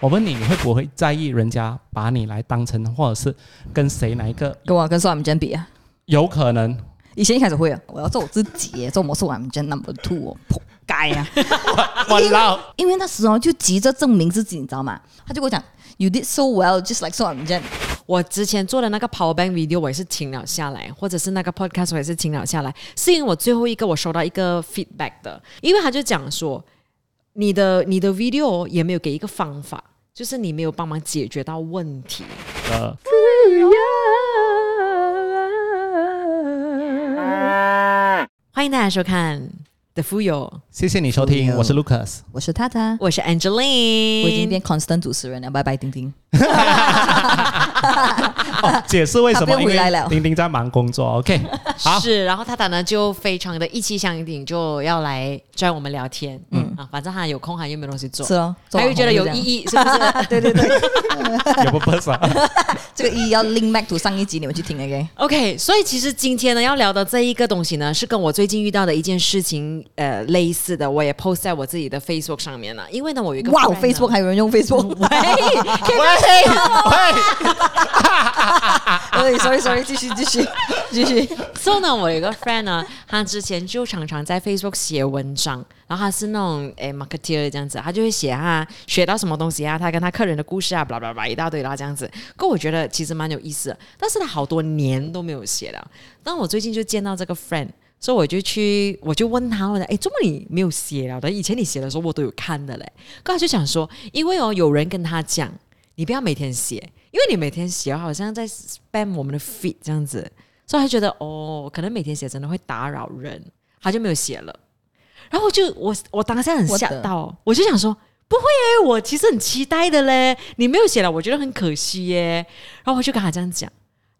我问你，你会不会在意人家把你来当成，或者是跟谁哪一个？跟我跟宋婉珍比啊，有可能。以前一开始会啊，我要做我自己，做魔术婉珍 number two 哦，扑街啊！我老，因为那时候就急着证明自己，你知道吗？他就跟我讲，You did so well, just like 宋婉珍。我之前做的那个 Power Bank video 我也是停了下来，或者是那个 podcast 我也是停了下来，是因为我最后一个我收到一个 feedback 的，因为他就讲说，你的你的 video 也没有给一个方法，就是你没有帮忙解决到问题。呃。欢迎大家收看《The 富有》，谢谢你收听，我是 Lucas，我是 Tata，我是 Angeline，我已经变 constant 主持人了，拜拜，丁丁。解释为什么？回来了。丁丁在忙工作。OK，好。是，然后他打呢就非常的意气相挺，就要来拽我们聊天。嗯啊，反正他有空，还又没东西做，是哦，他又觉得有意义，是不是？对 对 对，有不不少。这个意义要 link back to 上一集，你们去听 OK。OK，所以其实今天呢要聊的这一个东西呢，是跟我最近遇到的一件事情呃类似的，我也 post 在我自己的 Facebook 上面了。因为呢，我有一个哇，Facebook 还有人用 Facebook。对，sorry sorry，继续继续继续。So 呢，我有一个 friend 呢，他之前就常常在 Facebook 写文章，然后他是那种诶 marketer 这样子，他就会写他学到什么东西啊，他跟他客人的故事啊，巴拉巴拉一大堆啦这样子。可我觉得其实蛮有意思的，但是他好多年都没有写了。但我最近就见到这个 friend，所以我就去，我就问他，我说：“哎，怎么你没有写了？的以前你写的时候我都有看的嘞。”刚才就想说，因为哦，有人跟他讲。你不要每天写，因为你每天写好像在 spam 我们的 feed 这样子，所以他觉得哦，可能每天写真的会打扰人，他就没有写了。然后就我我当下很吓到，我就想说不会耶，我其实很期待的嘞，你没有写了，我觉得很可惜耶。然后我就跟他这样讲，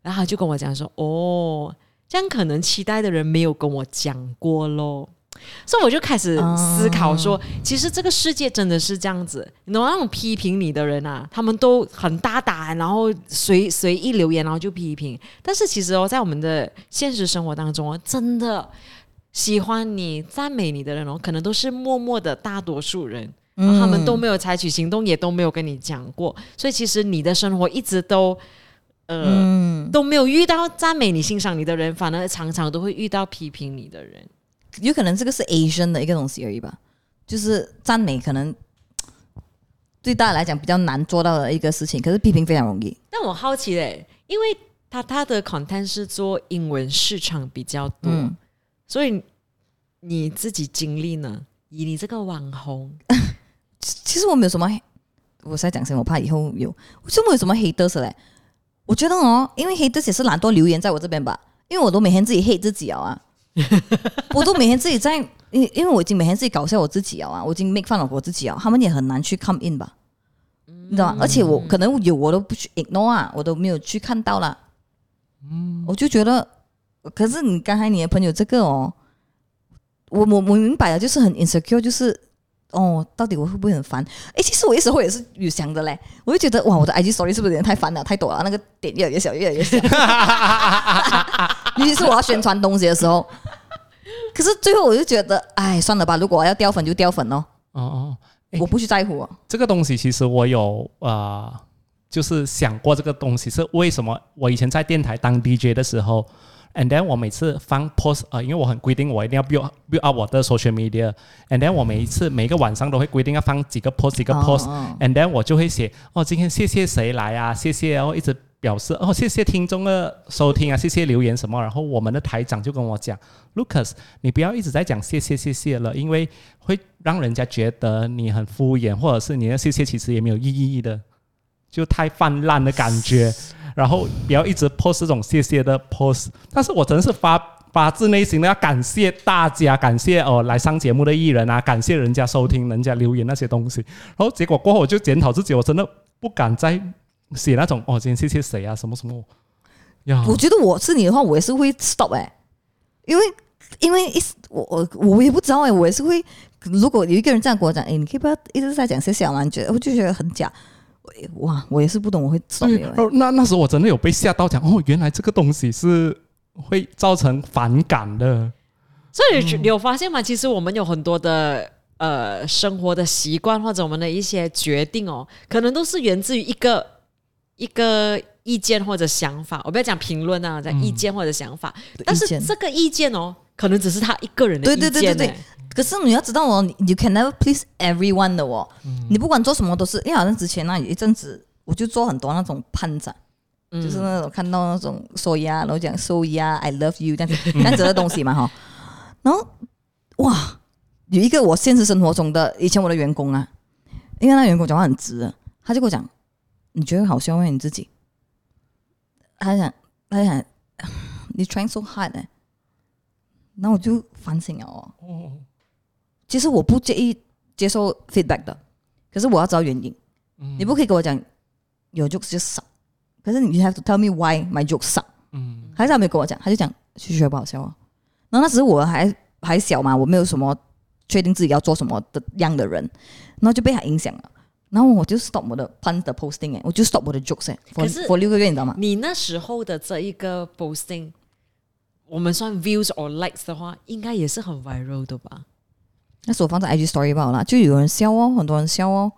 然后他就跟我讲说哦，这样可能期待的人没有跟我讲过喽。所以我就开始思考说，其实这个世界真的是这样子。你懂那种批评你的人啊，他们都很大胆，然后随随意留言，然后就批评。但是其实哦，在我们的现实生活当中哦，真的喜欢你、赞美你的人哦，可能都是默默的大多数人，他们都没有采取行动，也都没有跟你讲过。所以其实你的生活一直都呃都没有遇到赞美你、欣赏你的人，反而常常都会遇到批评你的人。有可能这个是 Asian 的一个东西而已吧，就是赞美可能对大家来讲比较难做到的一个事情，可是批评非常容易。但我好奇嘞，因为他他的 content 是做英文市场比较多，所以你自己经历呢？以你这个网红，其实我没有什么，我在讲什么？我怕以后有，我就没有什么黑的事嘞。我觉得哦，因为黑的也是懒惰留言在我这边吧，因为我都每天自己黑自己啊。我都每天自己在，因因为我已经每天自己搞笑我自己啊，我已经 make fun of 我自己啊，他们也很难去 come in 吧，你知道吗？而且我可能有我都不去 ignore 啊，我都没有去看到啦，嗯，我就觉得，可是你刚才你的朋友这个哦，我我我明白了，就是很 insecure，就是哦，到底我会不会很烦？哎，其实我一时候也是有想的嘞，我就觉得哇，我的 IG story 是不是有点太烦了，太多了，那个点越来越小，越来越小。尤其是我要宣传东西的时候，可是最后我就觉得，哎，算了吧。如果要掉粉就掉粉哦。哦哦，我不去在乎。这个东西其实我有呃，就是想过这个东西是为什么。我以前在电台当 DJ 的时候，and then 我每次放 post 啊，因为我很规定我一定要 build build up 我的 social media，and then 我每一次每个晚上都会规定要放几个 post 几个 post，and then 我就会写哦，今天谢谢谁来啊，谢谢，然后一直。表示哦，谢谢听众的收听啊，谢谢留言什么。然后我们的台长就跟我讲，Lucas，你不要一直在讲谢谢谢谢了，因为会让人家觉得你很敷衍，或者是你的谢谢其实也没有意义的，就太泛滥的感觉。然后不要一直 post 这种谢谢的 post。但是我真是发发自内心的要感谢大家，感谢哦来上节目的艺人啊，感谢人家收听、人家留言那些东西。然后结果过后我就检讨自己，我真的不敢再。写那种哦，今天谢谢谁啊？什么什么？呀，我觉得我是你的话，我也是会 stop 哎，因为因为一我我我也不知道哎，我也是会。如果有一个人这样跟我讲，哎，你可以不要一直在讲谢谢吗？你觉得我就觉得很假。哇，我也是不懂，我会。哦，那那时候我真的有被吓到，讲哦，原来这个东西是会造成反感的。所以你有发现吗？其实我们有很多的呃生活的习惯或者我们的一些决定哦，可能都是源自于一个一个意见或者想法。我不要讲评论啊，讲意见或者想法，但是这个意见哦，可能只是他一个人的对意见对对对可是你要知道哦，你 you can never please everyone 的哦。你不管做什么都是，因为好像之前那有一阵子，我就做很多那种潘展，嗯就是那种看到那种说呀，然后讲说呀，I love you 这样子 这样子的东西嘛哈。然后哇，有一个我现实生活中的以前我的员工啊，因为那员工讲话很直，他就跟我讲，你觉得好笑吗？你自己？他就讲，他就讲，你 trying so hard 呢、然后我就反省了哦。其实我不介意接受 feedback 的，可是我要知道原因。你不可以跟我讲有 jokes 就少，可是你 have to tell me why my jokes 少。嗯还是他没有跟我讲，他就讲去学不好笑哦。然后那时候我还还小嘛，我没有什么确定自己要做什么的样的人，然后就被他影响了。然后我就 stop 我的 pun 的 posting 哎，我就 stop 我的 jokes 哎可是，for for 六个月你知道吗？你那时候的这一个 posting，我们算 views or likes 的话，应该也是很 viral 的吧？那时候我放在 IG story 罢了啦，就有人笑哦，很多人笑哦。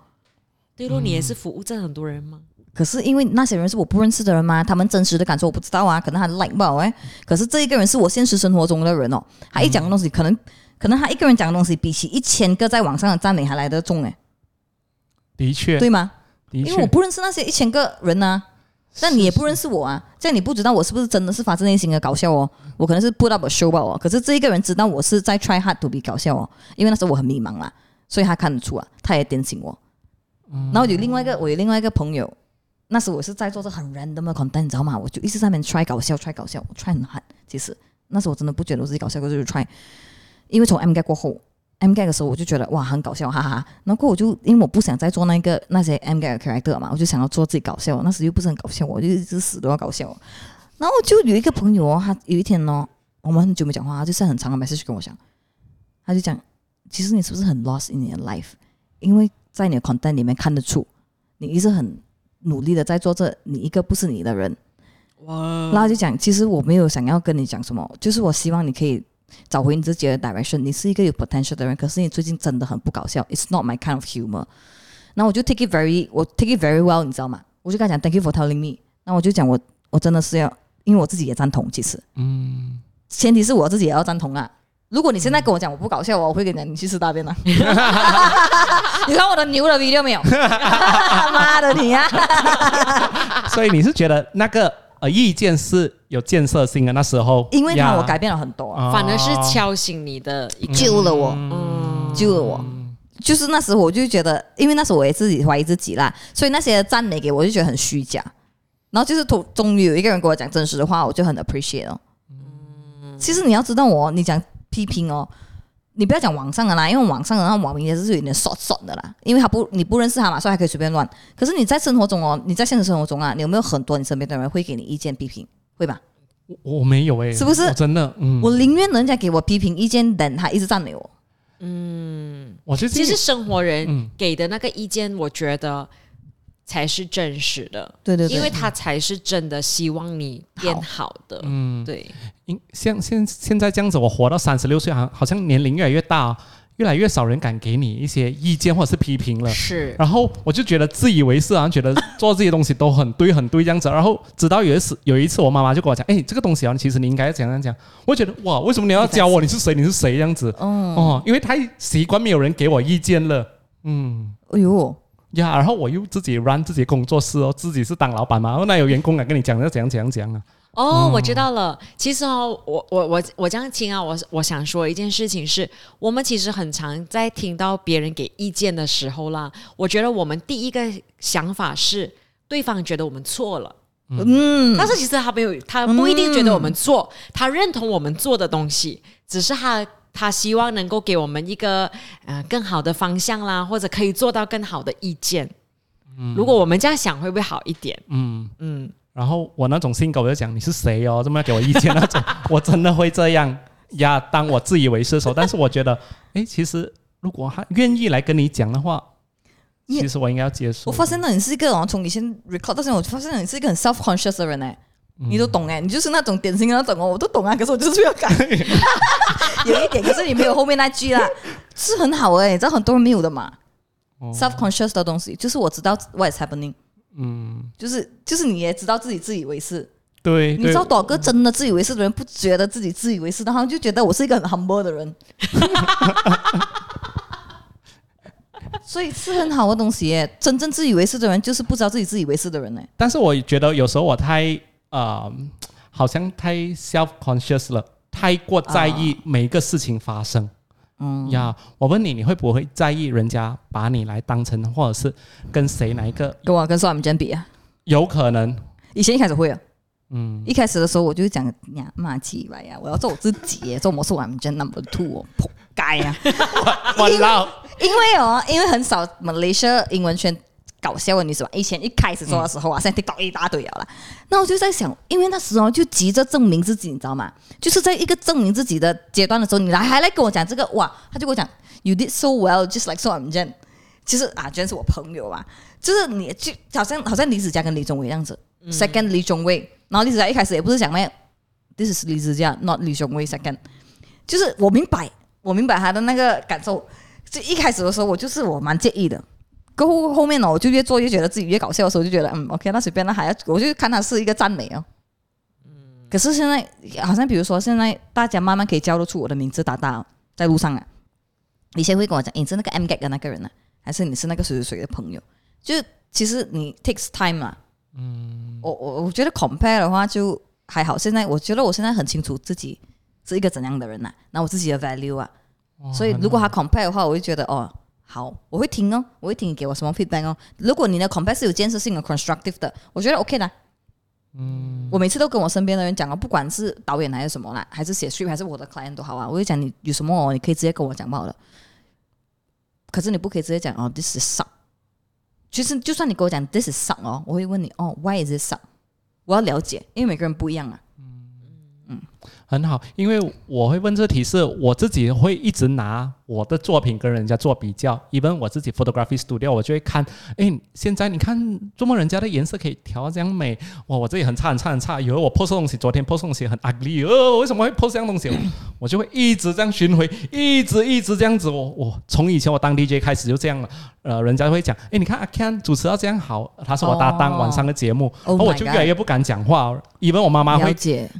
对咯，你也是服务这很多人吗？可是因为那些人是我不认识的人吗，他们真实的感受我不知道啊，可能他 like 不好哎。可是这一个人是我现实生活中的人哦，他一讲的东西，可能可能他一个人讲的东西，比起一千个在网上的赞美还来得重哎，的确，对吗？的因为我，不认识那些一千个人啊，但你也不认识我啊，这样你不知道我是不是真的是发自内心的搞笑哦，我可能是 put up a show 吧哦，可是这一个人知道我是在 try hard to be 搞笑哦，因为那时候我很迷茫啦，所以他看得出啊，他也点醒我。然后有另外一个，我有另外一个朋友，那时我是在做这很 random 的 content，你知道吗？我就一直在那边 try 搞笑，try 搞笑，我 try 很狠。其实那时候我真的不觉得我自己搞笑，我就是 try，因为从 M g a 过后，M g a 的时候我就觉得哇很搞笑，哈哈哈。然后我就因为我不想再做那个那些 M g a 的 character 嘛，我就想要做自己搞笑，那时又不是很搞笑，我就一直死都要搞笑。然后就有一个朋友哦，他有一天哦，我们很久没讲话，他就是很长的 message 跟我讲，他就讲，其实你是不是很 lost in your life？因为在你的 content 里面看得出，你一直很努力的在做这你一个不是你的人。哇，然后就讲，其实我没有想要跟你讲什么，就是我希望你可以找回你自己的 direction。你是一个有 potential 的人，可是你最近真的很不搞笑，It's not my kind of humor。那我就 take it very，我 take it very well，你知道吗？我就跟他讲 Thank you for telling me。那我就讲我我真的是要，因为我自己也赞同，其实嗯，前提是我自己也要赞同啊。如果你现在跟我讲我不搞笑，我会跟你讲你去吃大便了。你看我的牛的 video 没有？妈的你啊！所以你是觉得那个呃意见是有建设性的？那时候，因为他呀我改变了很多反而是敲醒你的一个，救了我。嗯，救了我。就是那时候我就觉得，因为那时候我也自己怀疑自己啦，所以那些赞美给我就觉得很虚假。然后就是终终于有一个人跟我讲真实的话，我就很 appreciate 哦。其实你要知道我，你讲批评哦，你不要讲网上的啦，因为网上的那网民也是有点 short short 的啦，因为他不你不认识他嘛，所以还可以随便乱。可是你在生活中哦，你在现实生活中啊，你有没有很多你身边的人会给你意见批评？会吧？我我没有诶，是不是我真的，嗯，我宁愿人家给我批评意见，等他一直赞美我。嗯我就其实生活人嗯给的那个意见，我觉得才是真实的，对对对，因为他才是真的希望你变好的，嗯，对，因像现现在这样子，我活到三十六岁，好好像年龄越来越大，越来越少人敢给你一些意见或者是批评了。是然后我就觉得自以为是啊，觉得做这些东西都很对很对这样子。然后直到有一次有一次，我妈妈就跟我讲，哎，这个东西啊，其实你应该怎样讲。我觉得哇，为什么你要教我？你是谁？你是谁？这样子嗯，哦，因为太习惯没有人给我意见了。嗯。哎呦，呀，然后我又自己 run 自己工作室哦，自己是当老板嘛，那有员工敢跟你讲要怎样怎样怎样啊？哦，我知道了。其实哦，我我我我这样听啊，我我想说一件事情是，我们其实很常在听到别人给意见的时候啦，我觉得我们第一个想法是对方觉得我们错了。嗯，但是其实他没有，他不一定觉得我们错，他认同我们做的东西，只是他他希望能够给我们一个呃更好的方向啦，或者可以做到更好的意见。嗯如果我们这样想，会不会好一点？嗯，嗯，然后我那种性格，我就讲你是谁哦，这么要给我意见那种，我真的会这样呀。当我自以为是的时候，但是我觉得，哎，其实如果他愿意来跟你讲的话，你其实我应该要接受。我发现到你是一个哦，从以前 record 到现在，我发现你是一个很 self conscious 的人哎，你都懂哎，你就是那种典型的那种哦，我都懂啊，可是我就是不要改，有一点，可是你没有后面那句啦。是很好哎、你知道很多人没有的嘛、哦。S e l f conscious 的东西，就是我知道 what is happening，嗯，就是就是你也知道自己自以为是，对，对。你知道多少个真的自以为是的人不觉得自己自以为是，然后就觉得我是一个很 humble 的人，所以是很好的东西耶。真正自以为是的人，就是不知道自己自以为是的人呢。但是我觉得有时候我太呃，好像太 self conscious 了，太过在意每一个事情发生。嗯呀，我问你，你会不会在意人家把你来当成，或者是跟谁哪一个跟我跟宋文珍比啊，有可能？以前一开始会啊，嗯，一开始的时候我就会讲呀骂起来呀，我要做我自己耶，做我是文珍 number two 哦，扑街啊！我老因为哦，因为很少 Malaysia 英文圈搞笑的女生嘛，以前一开始做的时候啊，现在 TikTok 一大堆了啦。那我就在想，因为那时候就急着证明自己，你知道吗？就是在一个证明自己的阶段的时候，你来还来跟我讲这个哇，他就跟我讲，You did so well, just like so I'm Jen。其实啊，Jen 是我朋友啊，就是你就好像好像李子嘉跟李宗伟这样子、s e c o n d 李宗伟，然后李子嘉一开始也不是讲咩，This is 李子嘉，not 李宗伟 second，就是我明白，我明白他的那个感受。就一开始的时候，我就是我蛮介意的。过后后面呢，我就越做越觉得自己越搞笑的时候，就觉得嗯，OK，那随便，那还要我就看它是一个赞美哦。可是现在好像比如说现在大家慢慢可以叫得出我的名字，达达在路上啊，你先会跟我讲，诶你是那个 M g a t 的那个人呢、还是你是那个谁谁谁的朋友？就是其实你 takes time 啊。嗯，我我我觉得 compare 的话就还好。现在我觉得我现在很清楚自己是一个怎样的人呐、那我自己的 value 啊。所以如果他 compare 的话，我就觉得哦，好，我会听哦，我会听你给我什么 feedback 哦。如果你的 compare 是有建设性的 constructive 的，我觉得 OK 的。嗯，我每次都跟我身边的人讲哦，不管是导演还是什么啦，还是写 script 还是我的 client 都好啊，我会讲你有什么哦，你可以直接跟我讲好了。可是你不可以直接讲哦，this is suck。其实就算你跟我讲 this is suck 哦，我会问你哦，why is it suck？我要了解，因为每个人不一样啊。很好，因为我会问这题是我自己会一直拿我的作品跟人家做比较，even 我自己 photography studio，我就会看，哎，现在你看，怎么人家的颜色可以调得这样美？哇，我这里很差很差很差，以为我 post 东西，昨天 post 东西很 ugly，呃，为什么会 post 这样东西？我就会一直这样巡回，一直一直这样子，我我从以前我当 DJ 开始就这样了，呃，人家会讲，哎，你看阿 Ken 主持到这样好，他是我搭档，哦晚上的节目，Oh 然后我就越来越不敢讲话，even 我妈妈会，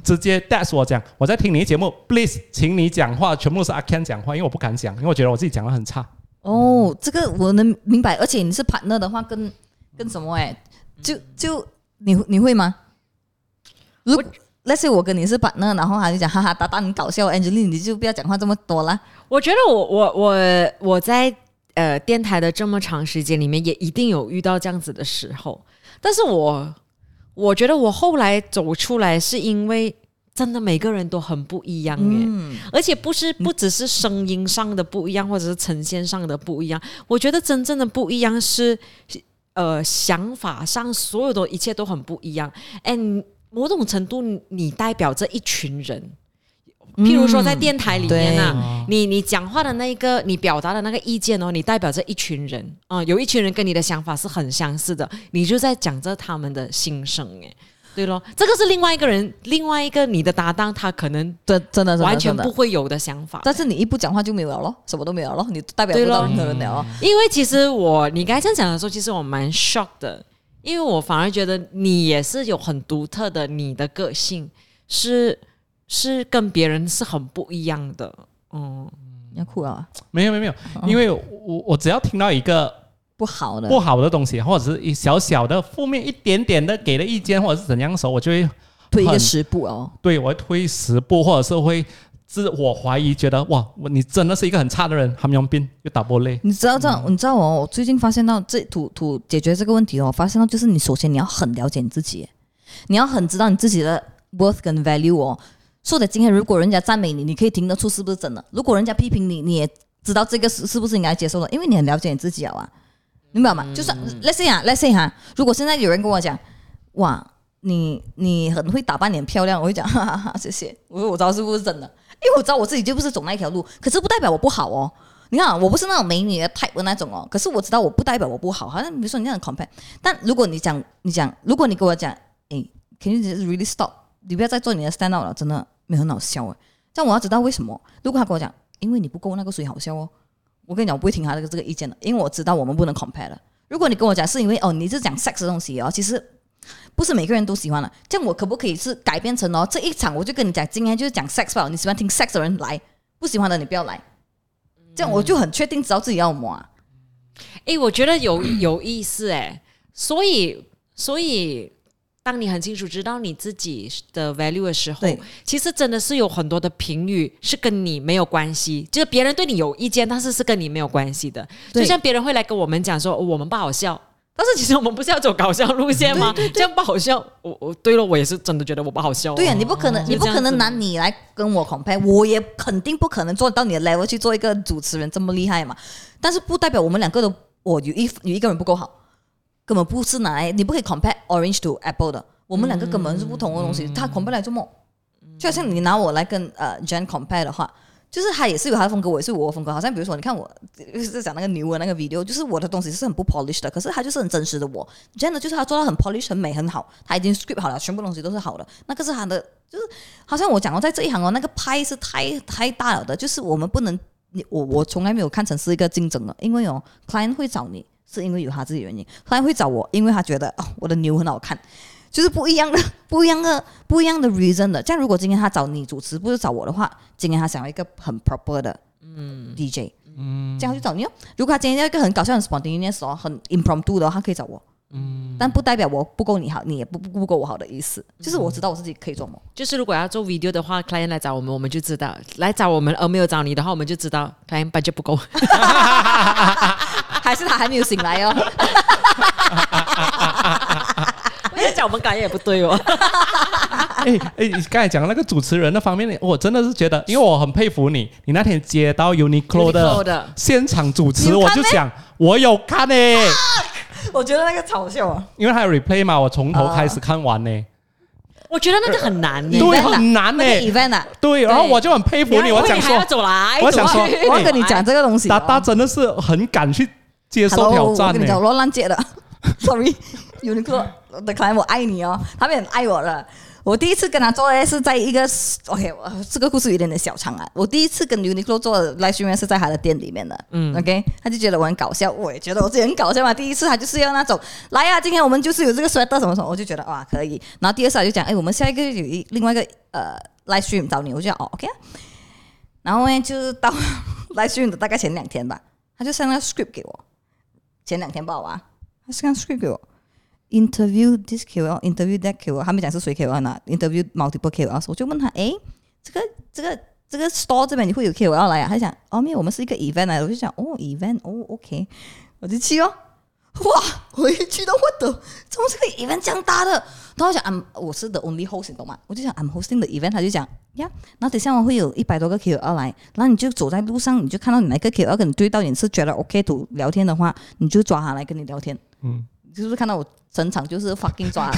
直接 dash 我讲，我在听你的节目，please，请你讲话，全部都是阿 Ken 讲话，因为我不敢讲，因为我觉得我自己讲的很差。哦，这个我能明白，而且你是 partner 的话跟，跟什么哎，就就你你会吗？如果 let's say 我跟你是 partner，然后他就讲哈哈哒哒你搞笑，Angeline 你就不要讲话这么多了。我觉得我我我我在呃电台的这么长时间里面，也一定有遇到这样子的时候。但是我我觉得我后来走出来，是因为真的每个人都很不一样耶，嗯，而且不是不只是声音上的不一样，或者是呈现上的不一样。我觉得真正的不一样是呃想法上，所有的一切都很不一样。and 某种程度，你代表着一群人。譬如说，在电台里面啊，你你讲话的那个，你表达的那个意见哦，你代表着一群人。啊、有一群人跟你的想法是很相似的，你就在讲着他们的心声，哎，对咯，这个是另外一个人，另外一个你的搭档，他可能真真的真的完全不会有的想法。但是你一不讲话就没有了咯，什么都没有了咯，你代表对咯不到任何人了哦。因为其实我你刚才这样讲的时候，其实我蛮 shock 的，因为我反而觉得你也是有很独特的你的个性，是是跟别人是很不一样的。嗯，你要哭啊？没有没有没有，因为我我只要听到一个不好的，不好的东西，或者是一小小的负面一点点的给的意见，或者是怎样的时候，我就会推一个十步哦。对我会推十步，或者是会自我怀疑，觉得哇，你真的是一个很差的人，他们用病又打波累。你知道这样，你知道哦，我最近发现到这图图解决这个问题哦，我发现到就是你首先你要很了解你自己，你要很知道你自己的 worth 跟 value 哦。说的今天如果人家赞美你，你可以听得出是不是真的；如果人家批评你，你也知道这个是是不是应该接受的，因为你很了解你自己了啊，明白吗？就算 let's say 啊，let's say 哈，如果现在有人跟我讲，哇，你你很会打扮，你很漂亮，我会讲 哈哈哈，谢谢，我说我知道是不是真的，因为我知道我自己就不是走那一条路，可是不代表我不好哦。你看啊，我不是那种美女的 type 的那种哦，可是我知道我不代表我不好，好像比如说你那样 compare，但如果你讲你讲，如果你跟我讲，诶 c a n you just really stop？你不要再做你的 stand out 了，真的没很好笑哎。这样我要知道为什么。如果他跟我讲，因为你不够那个谁好笑哦，我跟你讲，我不会听他的这个意见的，因为我知道我们不能 compare 的。如果你跟我讲是因为哦，你是讲 sex 的东西哦，其实不是每个人都喜欢的。这样我可不可以是改变成哦，这一场我就跟你讲，今天就是讲 sex 吧，你喜欢听 sex 的人来，不喜欢的你不要来。这样我就很确定知道自己要什么啊。诶，我觉得有有意思诶，所以所以当你很清楚知道你自己的 value 的时候，其实真的是有很多的评语是跟你没有关系，就是别人对你有意见，但是是跟你没有关系的。就像别人会来跟我们讲说、哦我们不好笑。但是其实我们不是要走搞笑路线吗？这样不好笑，我我对了，我也是真的觉得我不好笑、哦。对呀、你不可能，就你不可能拿你来跟我 compare，我也肯定不可能做到你的 level 去做一个主持人这么厉害嘛。但是不代表我们两个都，我有一有一个人不够好，根本不是拿来，你不可以 compare orange to apple 的，我们两个根本是不同的东西，他 compare 来做梦，就好像你拿我来跟呃 Jane compare 的话。就是他也是有他的风格，我也是有我的风格。好像比如说，你看我就是讲那个牛的那个 video，就是我的东西是很不 polish 的，可是他就是很真实的我。真的就是他做到很 polish、很美、很好，他已经 script 好了，全部东西都是好的。那个是他的，就是好像我讲过，在这一行哦，那个拍是太太大了的，就是我们不能，你我我从来没有看成是一个竞争的，因为哦，client 会找你是因为有他自己原因，client 会找我，因为他觉得哦我的牛很好看。就是不一样的、不一样的、不一样的 reason 的。这样，如果今天他找你主持，不是找我的话，今天他想要一个很 proper 的嗯 DJ，嗯，这样他就找你哦。如果他今天要一个很搞笑、很 spontaneous 哦、很 impromptu 的话，他可以找我。嗯，但不代表我不够你好，你也不不不够我好的意思。就是我知道我自己可以做梦。就是如果要做 video 的话，client 来找我们，我们就知道；来找我们而没有找你的话，我们就知道 client budget 不够。还是他还没有醒来哦。讲我们感觉也不对哦。哎哎，你刚才讲那个主持人那方面，我真的是觉得，因为我很佩服你，你那天接到 Uniqlo 的的现场主持，我就想我有看呢、我觉得那个嘲笑啊，因为还有 replay 嘛，我从头开始看完呢、我觉得那个很难呢。对很难呢。那个 event 啊，对，然后我就很佩服你，我想说你还要，走来，我想说 我要跟你讲这个东西、哦。达达真的是很敢去接受 Hello，挑战呢、我跟你讲，我乱接的，sorry，Uniqlo 的 client 我爱你哦，他们很爱我的。我第一次跟他做的是在一个 OK，我这个故事有点点小长啊。我第一次跟 Uniqlo 做的 live stream 是在他的店里面的，嗯，OK，他就觉得我很搞笑，我也觉得我自己很搞笑嘛。第一次他就是要那种来呀、今天我们就是有这个 sweater 什么什么，我就觉得哇可以。然后第二次他就讲，哎，我们下一个有一另外一个呃 live stream 找你，我就讲哦 OK 啊。然后呢，就是到 live stream 的大概前两天吧，他就上那个 script 给我，前两天报啊，他是看 script 给我，interview this KOL，interview that KOL，他们讲是谁 KOL 呢？interview multiple KOL，我就问他，诶，这个这个这个 store 这边你会有 KOL 来啊？他讲，哦，没有，我们是一个 event 来，我就讲，哦，event，哦，OK，我就去哦。哇！我一去到我的，怎么这个 event 这样大的？然后我讲，I'm 我是 the only host，懂吗？我就讲 I'm hosting the event，他就讲呀，那等下我会有一百多个 KOL 来，然后你就走在路上，你就看到你哪个 KOL 跟你对到，你是觉得 OK to 聊天的话，你就抓他来跟你聊天。嗯，就是看到我整场就是 fucking 抓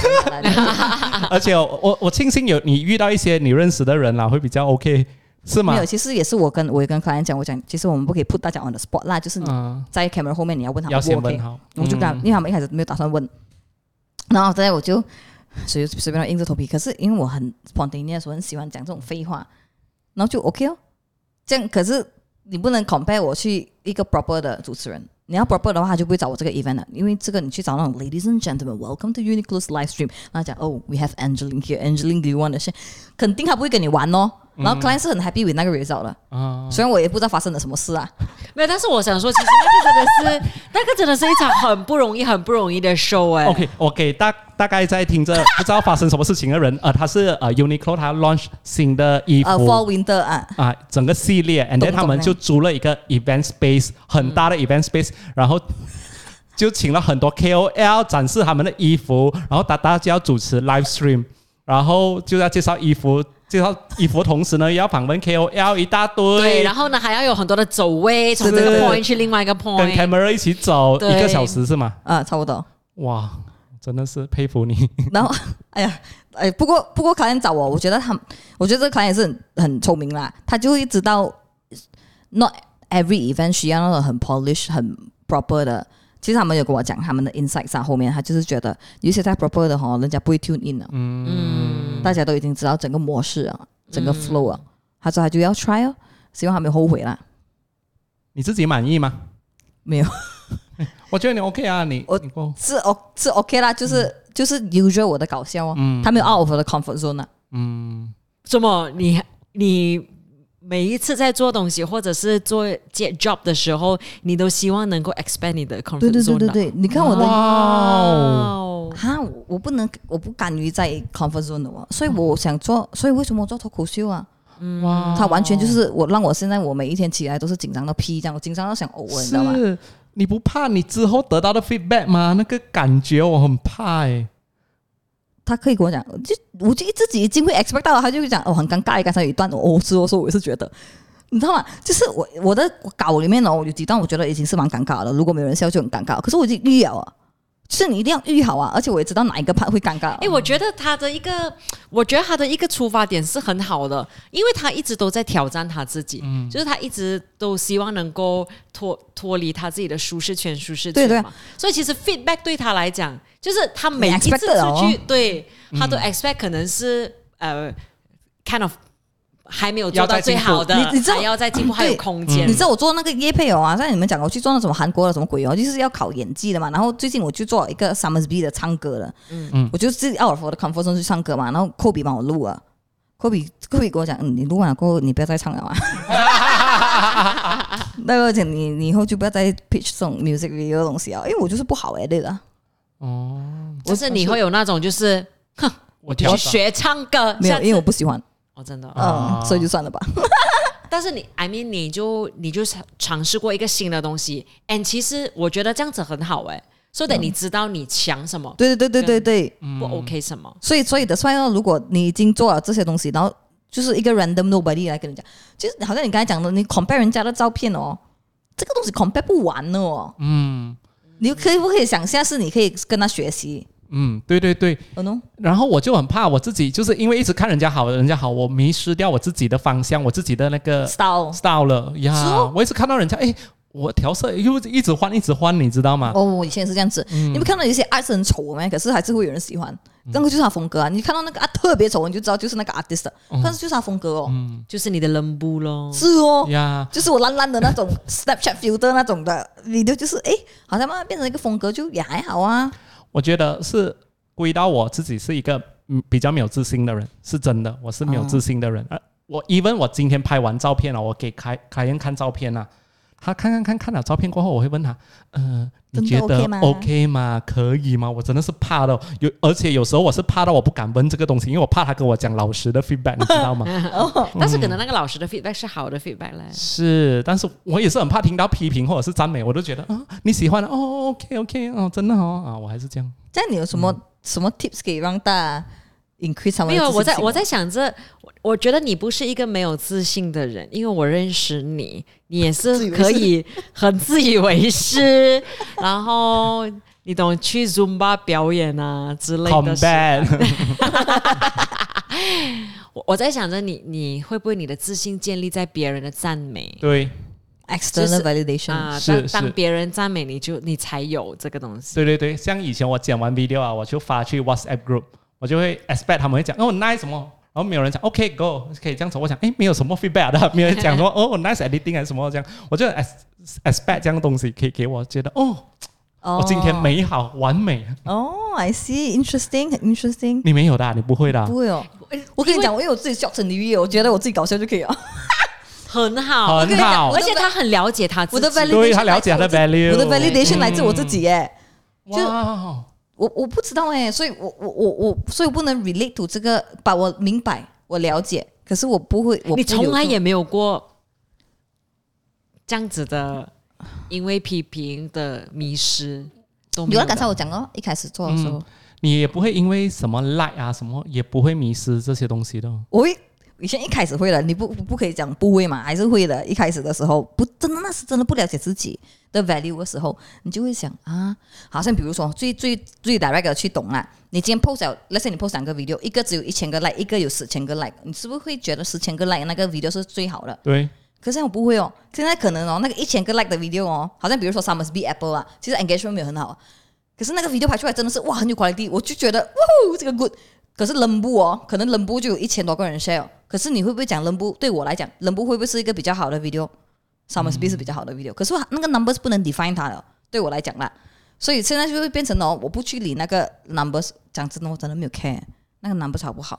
而且我我我庆幸有你遇到一些你认识的人啦，会比较 OK，是吗没有，？其实也是我跟我也跟 client 讲，我讲其实我们不可以 put 大家 on the spot 啦，就是你嗯，在 camera 后面你要问他要先 O 不 OK 问好，我就跟他，嗯因为他们一开始没有打算问，然后再我就随随便硬着头皮。可是因为我很 spontaneous，我很喜欢讲这种废话，然后就 OK 哦。这样可是你不能 compare 我去一个 proper 的主持人。你要 proper 的话，他就不会找我这个 event 了，因为这个你去找那种 ladies and gentlemen welcome to Uniqlo's live stream，然后讲哦 we have Angeline here，Angeline do you want to share？肯定他不会跟你玩哦。然后 client 是很 happy with 那个 result 的，啊，虽然我也不知道发生了什么事啊。没有，但是我想说，其实那个真的是，那个真的是一场很不容易、很不容易的 show 哎。OK，我给大大概在听着不知道发生什么事情的人，呃，他是呃 Uniqlo 他 launch 新的衣服。呃，fall winter 啊，啊，整个系列，and then 他们就租了一个 event space，很大的 event space，然后就请了很多 KOL 展示他们的衣服，然后大大家要主持 live stream，然后就要介绍衣服，介绍衣服同时呢，也要访问 KOL 一大堆，对，然后呢还要有很多的走位，从这个 point 去另外一个 point 跟。camera 一起走一个小时是吗？啊，差不多。哇，真的是佩服你。然后，哎呀，哎，不过不过，考验找我，我觉得他，我觉得这个考验也是很很聪明啦，他就会知道，not every event 需要那种很 polish、很 proper 的。其实他们有跟我讲他们的 insights 啊，后面他就是觉得有些太 proper 的哈，人家不会 tune in 了，嗯，大家都已经知道整个模式啊，整个 flow 啊，他说他就要 try 哦，希望他没有后悔啦。你自己满意吗？没有，我觉得你 OK 啊，你我你是 O 是 OK 啦，就是、就是 usual 我的搞笑哦，他没有 out of 我的 comfort zone 啊。嗯。怎么？你你每一次在做东西或者是做接 job 的时候，你都希望能够 expand 你的 comfort 对对对 zone 对对对，你看我的哇哦，哦，哈，我我不能，我不敢于在 comfort zone 的哦，所以我想做，所以为什么我做脱口秀啊？哇，它完全就是我让我现在我每一天起来都是紧张到屁这样，我紧张到想呕，你知道吗？是你不怕你之后得到的 feedback 吗？那个感觉我很怕哎、他可以跟我讲，就我就自己已经会 expect 到了，他就会讲哦很尴尬，刚才有一段哦是我，说我是觉得。你知道吗？就是我我的稿里面呢，我，有几段我觉得已经是蛮尴尬了。如果没有人笑就很尴尬，可是我已经预了啊，是你一定要预好啊，而且我也知道哪一个 part 会尴尬。哎，我觉得他的一个，我觉得他的一个出发点是很好的，因为他一直都在挑战他自己，嗯就是他一直都希望能够脱脱离他自己的舒适圈、舒适对对圈嘛。所以其实 feedback 对他来讲，就是他每一次出去，哦对他都 expect 可能是呃，kind of 还没有做到最好的，你你知道还要再进步，还有空间。你知道我做那个叶配哦啊，像你们讲，我去做那什么韩国的什么鬼哦，就是要考演技的嘛。然后最近我去做一个 Summersby 的唱歌的，嗯嗯，我就自己 out of 我的 comfort zone 去唱歌嘛。然后科比帮我录啊，科比科比跟我讲，嗯，你录完了过后你不要再唱了嘛。那个讲你你以后就不要再 pitch 这种 music video 的东西啊，因为我就是不好哎，对的。哦，就是你会有那种就是，哼，我学唱歌，没有，因为我不喜欢，哦，真的。啊嗯，所以就算了吧。但是你，I mean，你就你就尝尝试过一个新的东西，and 其实我觉得这样子很好哎、所以得你知道你强什么，对对对对对对，不 OK 什么。所以所以的所以呢，如果你已经做了这些东西，然后就是一个 random nobody 来跟你讲，就是好像你刚才讲的，你 compare 人家的照片哦，这个东西 compare 不完的哦。嗯你可以不可以想象是你可以跟他学习？嗯，对对对。然后我就很怕我自己，就是因为一直看人家好，人家好，我迷失掉我自己的方向，我自己的那个 style。style 了呀。是哦我一直看到人家，哎，我调色又一直换，一直换，你知道吗？哦，我以前也是这样子。你们看到有些 art 是很丑吗？可是还是会有人喜欢，那个就是他风格啊。你看到那个 art 特别丑，你就知道就是那个 artist，但是就是他风格哦。就是你的冷布咯，是哦，呀，就是我烂烂的那种 Snapchat filter 那种的，你的就是哎，好像慢慢变成一个风格，就也还好啊。我觉得是归到我自己是一个嗯比较没有自信的人，是真的，我是没有自信的人。呃，我 even 我今天拍完照片了，我给开开彦看照片啊，他看看看看了照片过后，我会问他，呃，你觉得 OK 吗 OK 吗？可以吗？我真的是怕的，有而且有时候我是怕到我不敢问这个东西，因为我怕他跟我讲老实的 feedback，你知道吗？但是可能那个老实的 feedback 是好的 feedback 嘞。是，但是我也是很怕听到批评或者是赞美，我都觉得啊，你喜欢哦，OK OK，哦，真的哦啊，我还是这样。这样你有什么、什么 tips 可以让大家 increase 他们没有，我在我在想着，我我觉得你不是一个没有自信的人，因为我认识你，你也是 可以很自以为是，然后你懂去 Zumba 表演啊之类的我 我在想着你，你会不会你的自信建立在别人的赞美？对。External validation，、啊？当当别人赞美你就你才有这个东西。对对对，像以前我剪完 video 啊，我就发去 WhatsApp group，我就会 expect 他们会讲哦 nice 什么，然后没有人讲 OK go 可以这样子，我讲诶没有什么 feedback 的，没有人讲说 哦 nice editing 还是什么这样，我就 ex expect 这样的东西可以给我觉得哦，哦。我今天美好完美，哦、i see，interesting，很 interesting。你没有的啊，你不会的啊，不会哦，我跟你讲，我因为我自己笑成女业，我觉得我自己搞笑就可以了。很好，很好。而且他很了解他自己。我的 validation 对他了解他的 value，我的 validation 来自我自己耶。就哇，我我不知道哎，所以我我我我，所以我不能 relate to 这个，把我明白，我了解，可是我不会，我你从来也没有过这样子的，因为批评的迷失有啊，的刚才我讲哦，一开始做的时候，你也不会因为什么 like 啊什么，也不会迷失这些东西的。我会以前一开始会的，你不不可以讲不会嘛，还是会的。一开始的时候，不真的那是真的不了解自己的 value 的时候，你就会想啊，好像比如说最最最 direct 的去懂啊。你今天 post 了，let's say 你 post 两个 video，一个只有一千个 like，一个有十千个 like，你是不是会觉得十千个 like 那个 video 是最好的？对，可是我不会哦，现在可能哦，那个一千个 like 的 video 哦，好像比如说 Summers Be Apple 啊，其实 engagement 没有很好，可是那个 video 拍出来真的是哇很有 quality，我就觉得哇这个 good。可是冷布哦，可能冷布就有一千多个人 share，可是你会不会讲人不？对我来讲，人不会不会是一个比较好的 video？Summer Speed 是比较好的 video，、可是那个 numbers 不能 define 它的，对我来讲啦，所以现在就会变成哦，我不去理那个 numbers，讲真的，我真的没有 care 那个 numbers 好不好。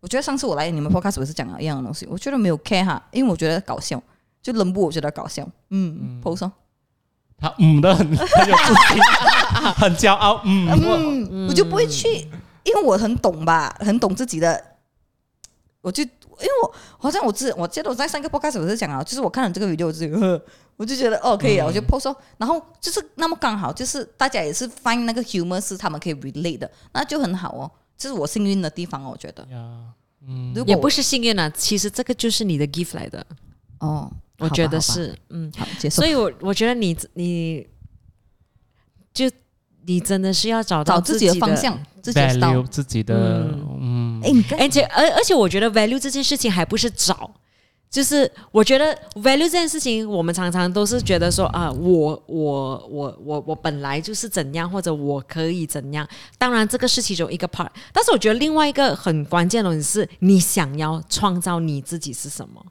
我觉得上次我来你们 podcast 我也是讲了一样的东西，我觉得没有 care 哈，因为我觉得搞笑，就人不我觉得搞笑，嗯 p o s 哦他嗯的很很有自信，很骄傲，嗯，嗯，我就不会去，因为我很懂吧，很懂自己的，我就因为我好像我记我记得我在上一个 podcast 我是讲啊，就是我看了这个 video 我就 我就觉得哦可以啊，我就 post 哦，然后就是那么刚好就是大家也是 find 那个 humor 是他们可以 relate 的，那就很好哦，这是我幸运的地方哦，我觉得，呀，如果也不是幸运啊，其实这个就是你的 gift 来的，哦，我觉得是，嗯，好接受。所，以我我觉得你你就你真的是要找到找自己己的方向，自己的 value style，自己的，而且而而且我觉得 value 这件事情还不是找，就是我觉得 value 这件事情，我们常常都是觉得说啊，我我我我我本来就是怎样，或者我可以怎样。当然这个是其中一个 part，但是我觉得另外一个很关键的东西是你想要创造你自己是什么。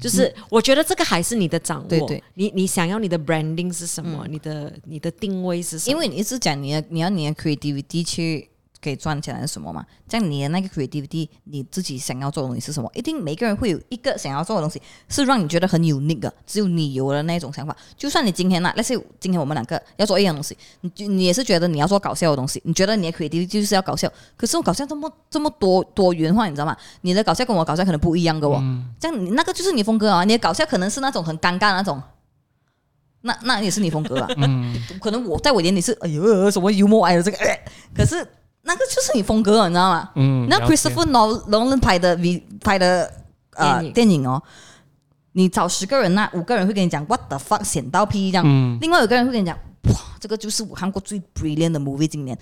就是我觉得这个还是你的掌握，对对你你想要你的 branding 是什么，你的你的定位是什么？因为你一直讲你的你要你的 creativity 去可以赚钱还是什么嘛？这样你的那个 creativity 你自己想要做的东西是什么？一定每个人会有一个想要做的东西，是让你觉得很 unique 的，只有你有的那种想法。就算你今天呢、那 let's say 今天我们两个要做一样东西，你就你也是觉得你要做搞笑的东西，你觉得你的 creativity 就是要搞笑，可是我搞笑这么这么多多元化，你知道吗？你的搞笑跟我搞笑可能不一样的哦。这样你那个就是你风格啊，你的搞笑可能是那种很尴尬那种。那那也是你风格啊，可能我在我眼里是哎呦什么幽默哎呦这个，呃可是那个就是你风格啊，你知道吗？嗯，那 Christopher Nol- Nolan 拍的 V 拍的呃电影。电影哦，你找十个人那五个人会跟你讲 What the fuck 显到屁这样，嗯。另外有个人会跟你讲哇这个就是我看过最 brilliant 的 movie 今年，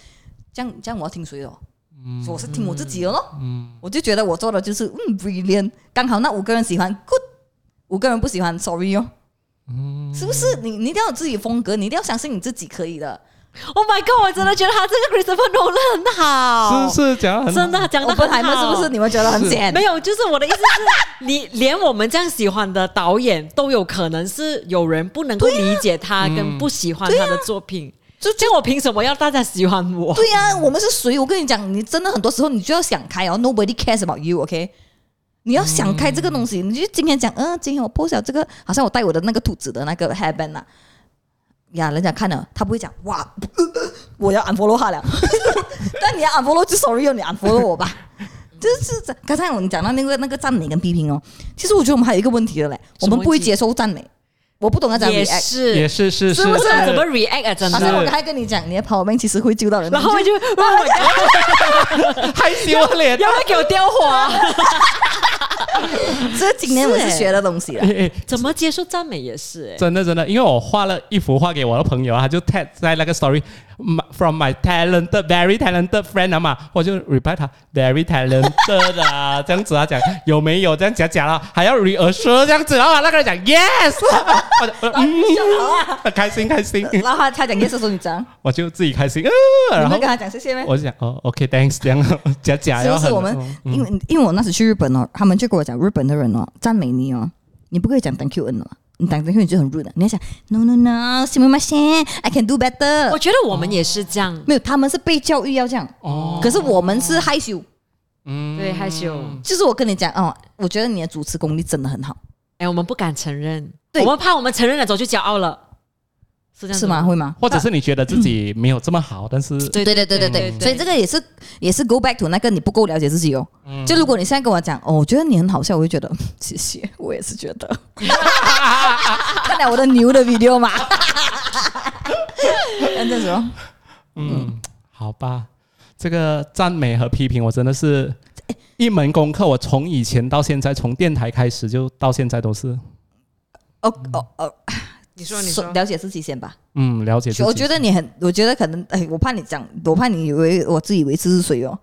这样这样我要听谁哦？嗯。我是听我自己的咯，嗯。我就觉得我做的就是嗯 brilliant，刚好那五个人喜欢 good，五个人不喜欢 sorry 哦，嗯。是不是？你你一定要有自己风格，你一定要相信你自己可以的。Oh my god！我真的觉得他这个 Christopher Nolan 很好，是是讲真的讲的很好，是不是你们觉得很简？没有，就是我的意思是，你连我们这样喜欢的导演都有可能是有人不能够理解他，跟不喜欢他的作品。就这样，我凭什么要大家喜欢我？对呀、我们是谁？我跟你讲，你真的很多时候你就要想开哦，Nobody cares about you，OK？、你要想开这个东西，你就今天讲，嗯、今天我 post 了这个，好像我戴我的那个兔子的那个 hairband 啊，呀，人家看了，他不会讲哇，我要 unfollow 他了，但你要 unfollow 就 sorry 哦，你 unfollow 我吧。就是这刚才我们讲到那个那个赞美跟批评哦，其实我觉得我们还有一个问题的嘞，我们不会接受赞美，我不懂要怎样也 react。是，也是是是不是怎么 react 啊，真的。好像我刚才跟你讲，你的 power bank 其实会救到人，然后我就，害羞脸。要不要给我雕花？今年我是学的东西了。怎么接受赞美也是哎。真的真的，因为我画了一幅画给我的朋友，他就 tag 在那个 story from my talented very talented friend 啊嘛，我就 reply 他 very talented 啊，这样子啊讲有没有？这样讲讲了，还要 reassure 这样子，然后那个人讲 yes，我就我就嗯，开心开心，然后他他讲 yes 的时候，你讲，我就自己开心，呃，然后你会跟他讲谢谢吗？我就讲哦 OK thanks 这样假假要很是我们嗯。因为因为我那时去日本哦，他们就给我讲，日本的人哦，赞美你哦，你不可以讲 thank you 的，你讲 thank you 你就很 rude 的，你要讲 no no no，什么嘛先，I can do better 我。觉得我们也是这样，没有，他们是被教育要这样，哦。可是我们是害羞。嗯。对害羞。就是我跟你讲哦，我觉得你的主持功力真的很好，哎，我们不敢承认，对。我们怕我们承认了之后就骄傲了，是这样是吗？？会吗？或者是你觉得自己没有这么好，但是对对对对对对，对所以这个也是也是 go back to 那个你不够了解自己哦。嗯就如果你现在跟我讲哦，我觉得你很好笑，我就觉得嗯 谢谢，我也是觉得。看了我的牛的 video 嘛，那这时候嗯，好吧，这个赞美和批评，我真的是一门功课。我从以前到现在，从电台开始就到现在都是，哦哦哦，你说你说，了解自己先吧。嗯，了解自己。我觉得你很，我觉得可能，哎，我怕你讲，我怕你以为我自以为是谁哦。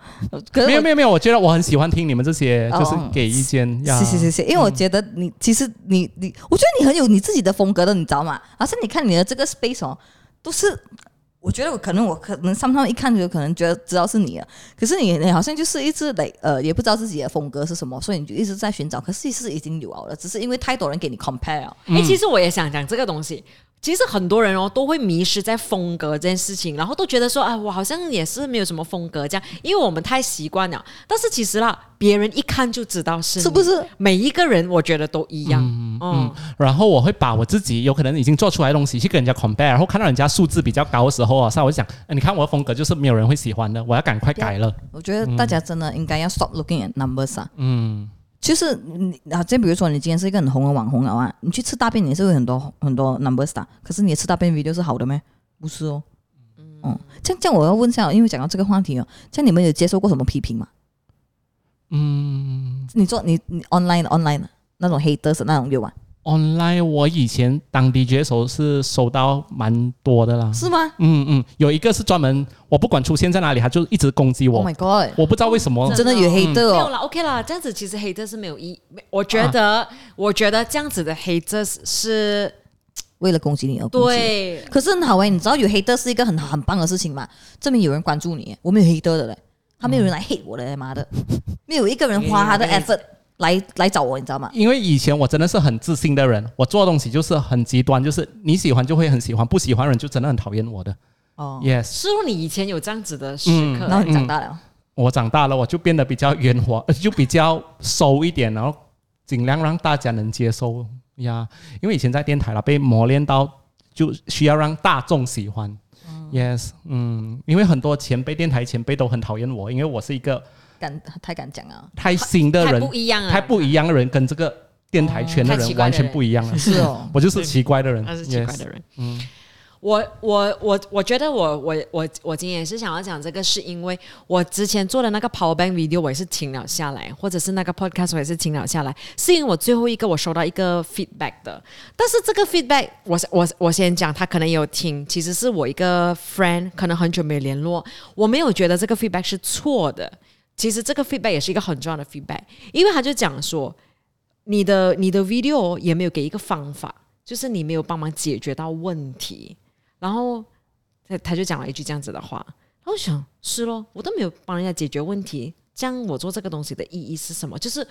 可是没有没有没有，我觉得我很喜欢听你们这些，哦就是给意见呀。是是是是，因为我觉得你其实你你，我觉得你很有你自己的风格的，你知道吗？而且你看你的这个 space 哦，都是我觉得可能我可能上他们一看就可能觉得知道是你了，可是你你好像就是一直得呃也不知道自己的风格是什么，所以你就一直在寻找，可是其实已经有了，只是因为太多人给你 compare。哎、其实我也想讲这个东西。其实很多人哦都会迷失在风格这件事情，然后都觉得说啊，我好像也是没有什么风格这样，因为我们太习惯了。但是其实啦，别人一看就知道是是不是？每一个人我觉得都一样。嗯然后我会把我自己有可能已经做出来的东西去跟人家 compare，然后看到人家数字比较高的时候啊，所以我就想，哎你看我的风格就是没有人会喜欢的，我要赶快改了。我觉得大家真的应该要 stop looking at numbers 啊。嗯，就是你啊，就比如说你今天是一个很红的网红了啊，你去吃大便你是会很多很多 numbers 的，可是你吃大便 video 是好的吗？不是哦。嗯，这样这样我要问一下，因为讲到这个话题哦，这样你们有接受过什么批评吗？嗯，你做你你 online online 那种 haters 那种有吗？Online 我以前当 DJ 的时候是收到蛮多的啦。是吗嗯嗯，有一个是专门我不管出现在哪里，他就一直攻击我？Oh my god！我不知道为什么。真的有 hater 哦，没有啦，OK 啦，这样子其实黑 a 是没有意义。我觉得，我觉得这样子的黑 a 是为了攻击你而攻击。对，可是很好哎、你知道有 hater 是一个很很棒的事情嘛？证明有人关注你，我没有 hater 的嘞，他没有人来 hate 我的，妈的，没有一个人花他的 effort 来来找我，你知道吗？因为以前我真的是很自信的人，我做东西就是很极端，就是你喜欢就会很喜欢，不喜欢人就真的很讨厌我的。哦，Yes，是说你以前有这样子的时刻，然后你长大了，我长大了，我就变得比较圆滑，呃就比较收一点，然后尽量让大家能接受呀。因为以前在电台了，被磨练到就需要让大众喜欢。Yes，嗯，因为很多前辈电台前辈都很讨厌我，因为我是一个敢太敢讲啊，太新的太人，不一样啊，太不一样的人，跟这个电台圈的人完全不一样了。是哦，我就是奇怪的人，他是奇怪的人。嗯，我我我我觉得我我我我今天也是想要讲这个，是因为我之前做的那个 Power Bank video 我也是停了下来，或者是那个 podcast 我也是停了下来，是因为我最后一个我收到一个 feedback 的，但是这个 feedback 我我我先讲，他可能也有听，其实是我一个 friend，可能很久没联络，我没有觉得这个 feedback 是错的。其实这个 feedback 也是一个很重要的 feedback，因为他就讲说，你的你的 video 也没有给一个方法，就是你没有帮忙解决到问题，然后他他就讲了一句这样子的话，然后我想是咯，我都没有帮人家解决问题，这样我做这个东西的意义是什么？就是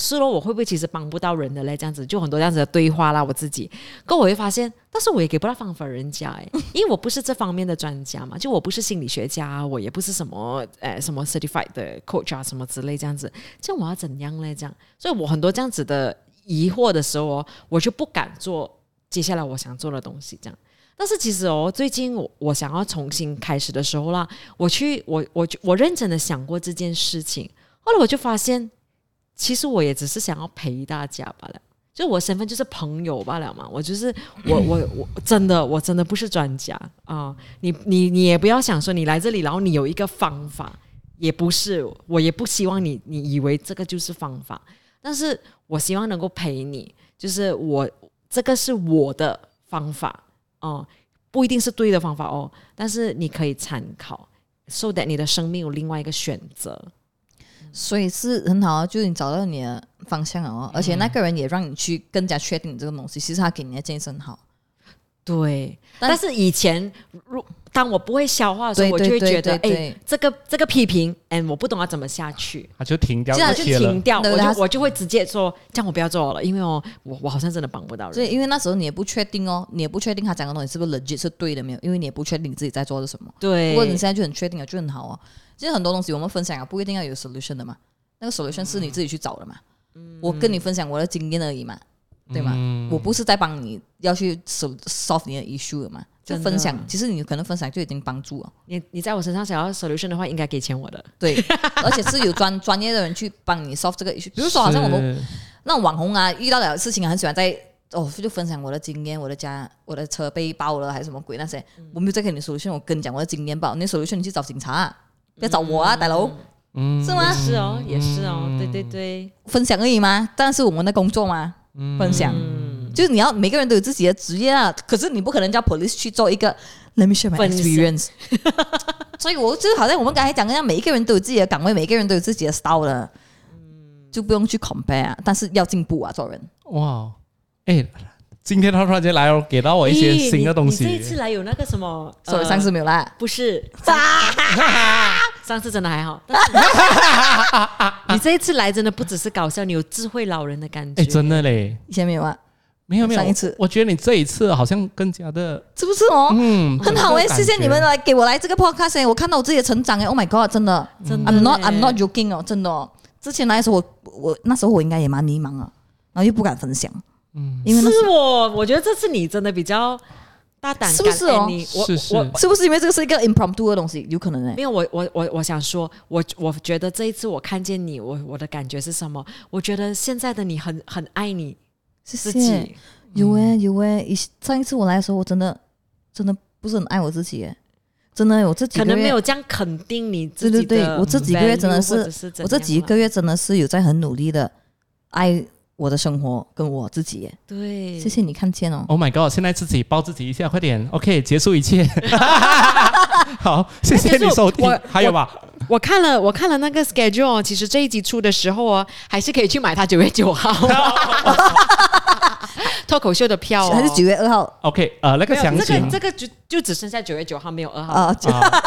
是咯，我会不会其实帮不到人的嘞？这样子就很多这样子的对话啦，我自己，可我会发现，但是我也给不到方法人家诶，因为我不是这方面的专家嘛，就我不是心理学家，我也不是什么呃什么 certified 的 coach 啊什么之类这样子，这样我要怎样嘞？这样，所以我很多这样子的疑惑的时候哦，我就不敢做接下来我想做的东西，这样。但是其实哦，最近我我想要重新开始的时候啦，我去我我我认真的想过这件事情，后来我就发现，其实我也只是想要陪大家罢了。就我身份就是朋友罢了嘛，我就是我我我真的我真的不是专家啊、你你你也不要想说你来这里，然后你有一个方法，也不是，我也不希望你你以为这个就是方法，但是我希望能够陪你，就是我这个是我的方法哦、不一定是对的方法哦，但是你可以参考，so that 你的生命有另外一个选择。所以是很好啊，就是你找到你的方向了哦，而且那个人也让你去更加确定你这个东西，其实他给你的建议是很好。对，但但是以前如当我不会消化的时候，我就会觉得，哎，这个这个批评，哎，我不懂要怎么下去，他就停掉这样就停。掉，我就我就会直接说，这样我不要做了，因为哦，我我好像真的帮不到人。所以因为那时候你也不确定哦，你也不确定他讲的东西是不是 legit 是对的没有，因为你也不确定你自己在做的什么。对，不过你现在就很确定了，就很好哦。其实很多东西我们分享啊，不一定要有 solution 的嘛，那个 solution 是你自己去找的嘛。我跟你分享我的经验而已嘛，对吗？嗯我不是在帮你要去 solve 你的 issue 的嘛，就分享。其实你可能分享就已经帮助了，你你在我身上想要 solution 的话，应该给钱我的。对，而且是有专专业的人去帮你 solve 这个 issue。比如说，好像我们那种网红啊，遇到了事情啊很喜欢在哦，就分享我的经验，我的家，我的车被爆了还是什么鬼那些，我没有在给你 solution，我跟你讲我的经验吧，你的 solution 你去找警察、啊，不要找我啊，大佬，嗯是吗？是哦，也是哦，对对对，分享而已嘛，但是我们的工作嘛，分享。就是你要每个人都有自己的职业啊，可是你不可能叫 police 去做一个 let me share my experience。所以我就好像我们刚才讲的一样，每一个人都有自己的岗位，每一个人都有自己的 style 的，就不用去 compare 啊，但是要进步啊，做人。哇，哎，今天他突然间来哦，给到我一些新的东西你这一次。来有那个什么？所以上次没有啦。不是，上上次真的还好。你这一次来真的不只是搞笑，你有智慧老人的感觉。哎，真的嘞，以前没有啊，没有没有，上一次。我觉得你这一次好像更加的，是不是哦？嗯，很好哎、谢谢你们来给我来这个 podcast，、欸、我看到我自己的成长哎、o h my god，真的真的，I'm not I'm not joking 哦，真的哦。之前来的时候我我那时候我应该也蛮迷茫啊，然后又不敢分享，嗯，因为是我，我觉得这次你真的比较大胆，是不是哦？敢你我是是。我是不是因为这个是一个 impromptu 的东西，有可能哎、没有，我我我我想说，我我觉得这一次我看见你，我我的感觉是什么？我觉得现在的你很很爱你谢自谢。己，有哎、有哎、以上一次我来的时候，我真的真的不是很爱我自己欸、真的我这几个月可能没有这样肯定你自己对对对，我这几个月真的是是我这几个月真的是有在很努力的爱我的生活跟我自己耶，对，谢谢你看见哦。Oh my god！现在自己抱自己一下，快点，OK，结束一切。好，谢谢你收听我。还有吧？我看了，我看了那个 schedule，其实这一集出的时候哦，还是可以去买它九月九号 脱口秀的票哦，还是九月二号 OK，呃，那个详情这个这个就就只剩下九月九号，没有二号。啊，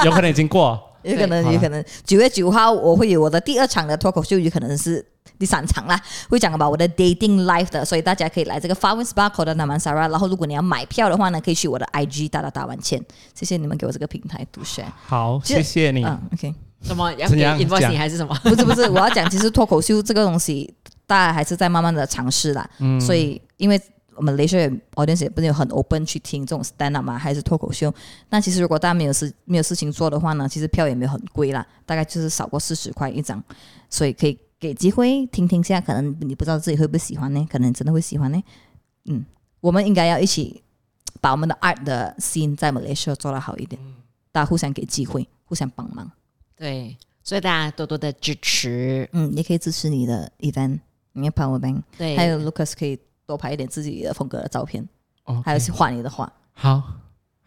有可能已经过。有可能有可能九月九号我会有我的第二场的脱口秀，有可能是第三场啦，会讲吧我的 dating life 的，所以大家可以来这个 f a w i n Sparkle 的 Namansara，然后如果你要买票的话呢，可以去我的 IG 大大大完签，谢谢你们给我这个平台读选。好，谢谢你。嗯，OK。什么要给 invoice 还是什么？不是不是，我要讲，其实脱口秀这个东西，大家还是在慢慢的尝试啦。嗯所以因为我们雷射 audience 也不是有很 open 去听这种 stand up 嘛，还是脱口秀。那其实如果大家没有事没有事情做的话呢，其实票也没有很贵啦，大概就是少过四十块一张，所以可以给机会听听下，可能你不知道自己会不会喜欢呢？可能真的会喜欢呢。嗯，我们应该要一起把我们的 art 的 scene 在马来西亚做得好一点，大家互相给机会，互相帮忙。对，所以大家多多的支持。嗯，也可以支持你的 event，你的 power bank，对，还有 Lucas 可以多拍一点自己的风格的照片，哦，还有去画你的画，好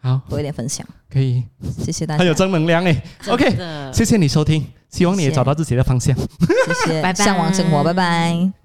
好。多一点分享，可以，谢谢大家，很有正能量哎。OK，谢谢你收听，希望你也找到自己的方向。谢谢，拜拜。向往生活，拜拜。